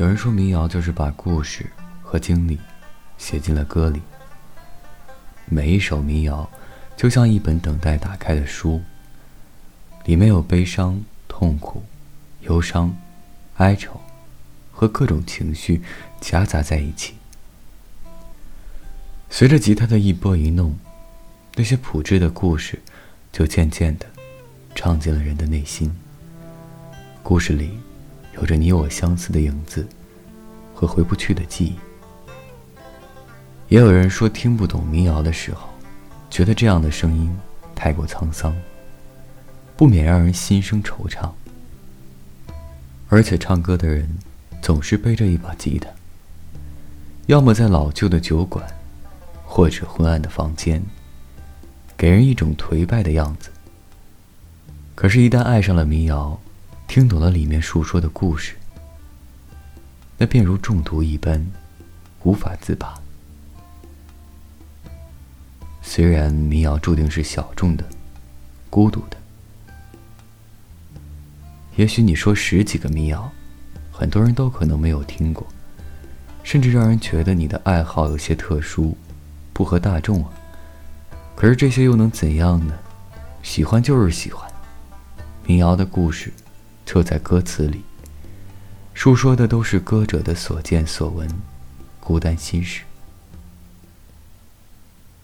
有人说，民谣就是把故事和经历写进了歌里。每一首民谣，就像一本等待打开的书，里面有悲伤、痛苦、忧伤、哀愁和各种情绪夹杂在一起。随着吉他的一拨一弄，那些朴质的故事就渐渐的唱进了人的内心。故事里。有着你我相似的影子和回不去的记忆。也有人说听不懂民谣的时候，觉得这样的声音太过沧桑，不免让人心生惆怅。而且唱歌的人总是背着一把吉他，要么在老旧的酒馆，或者昏暗的房间，给人一种颓败的样子。可是，一旦爱上了民谣，听懂了里面述说的故事，那便如中毒一般，无法自拔。虽然民谣注定是小众的、孤独的，也许你说十几个民谣，很多人都可能没有听过，甚至让人觉得你的爱好有些特殊，不合大众啊。可是这些又能怎样呢？喜欢就是喜欢，民谣的故事。就在歌词里，述说的都是歌者的所见所闻、孤单心事。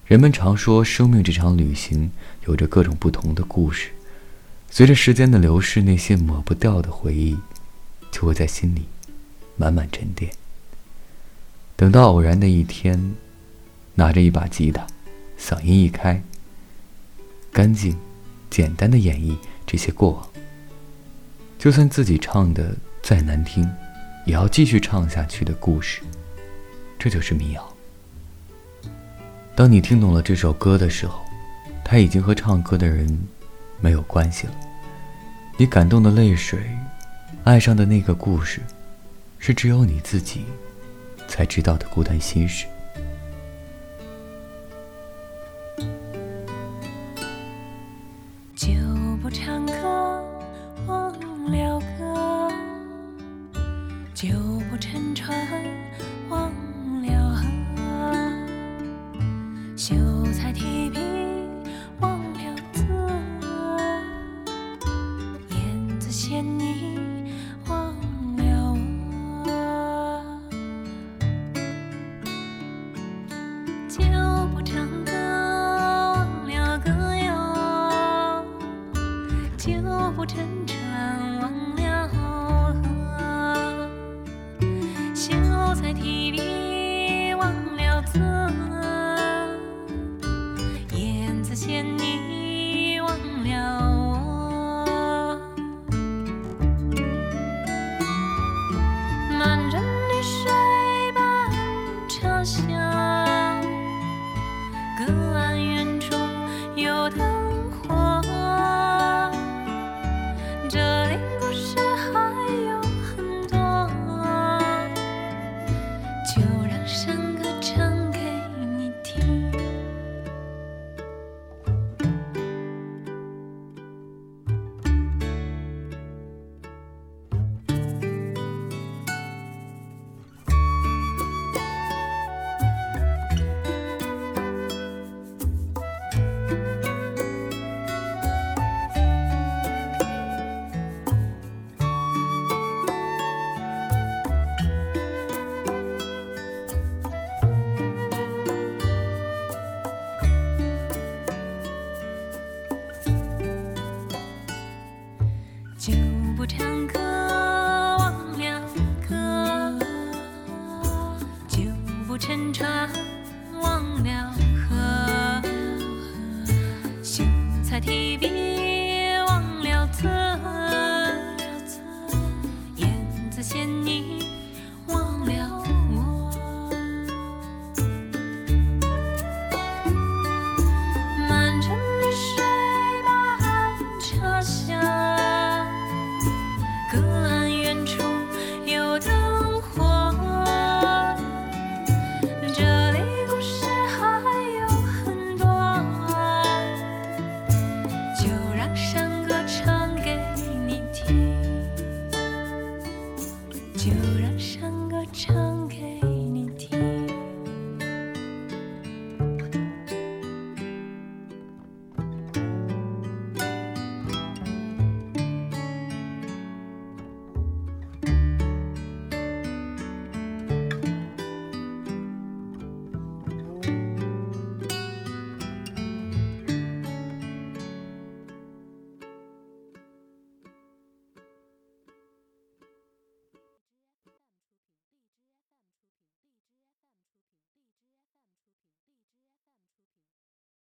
人们常说，生命这场旅行有着各种不同的故事。随着时间的流逝，那些抹不掉的回忆，就会在心里慢慢沉淀。等到偶然的一天，拿着一把吉他，嗓音一开，干净、简单的演绎这些过往。就算自己唱的再难听，也要继续唱下去的故事，这就是民谣。当你听懂了这首歌的时候，它已经和唱歌的人没有关系了。你感动的泪水，爱上的那个故事，是只有你自己才知道的孤单心事。就不唱乘船忘了河，秀才提不唱歌，忘了歌；酒不沉船，忘了河；秀才提笔，忘了策；燕子衔泥。